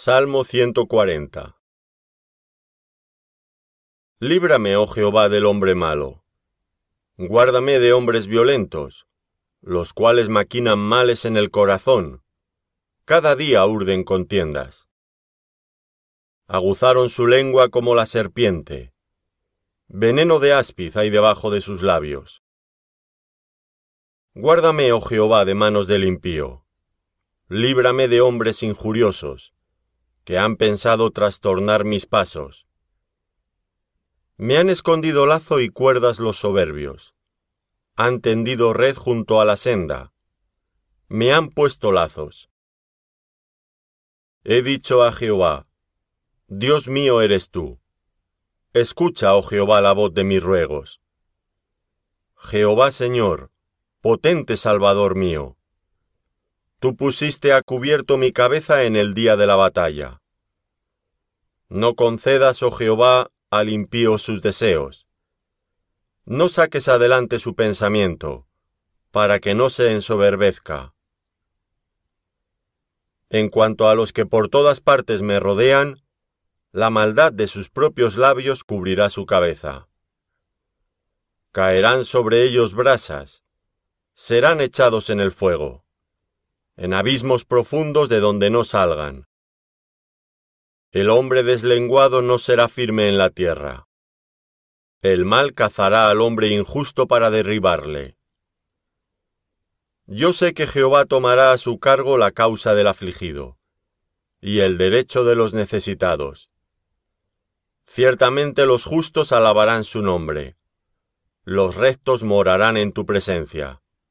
Salmo 140 Líbrame, oh Jehová, del hombre malo. Guárdame de hombres violentos, los cuales maquinan males en el corazón. Cada día urden contiendas. Aguzaron su lengua como la serpiente. Veneno de áspiz hay debajo de sus labios. Guárdame, oh Jehová, de manos del impío. Líbrame de hombres injuriosos, que han pensado trastornar mis pasos. Me han escondido lazo y cuerdas los soberbios. Han tendido red junto a la senda. Me han puesto lazos. He dicho a Jehová, Dios mío eres tú. Escucha, oh Jehová, la voz de mis ruegos. Jehová Señor, potente Salvador mío. Tú pusiste a cubierto mi cabeza en el día de la batalla. No concedas, oh Jehová, al impío sus deseos. No saques adelante su pensamiento, para que no se ensoberbezca. En cuanto a los que por todas partes me rodean, la maldad de sus propios labios cubrirá su cabeza. Caerán sobre ellos brasas, serán echados en el fuego, en abismos profundos de donde no salgan. El hombre deslenguado no será firme en la tierra. El mal cazará al hombre injusto para derribarle. Yo sé que Jehová tomará a su cargo la causa del afligido, y el derecho de los necesitados. Ciertamente los justos alabarán su nombre, los rectos morarán en tu presencia.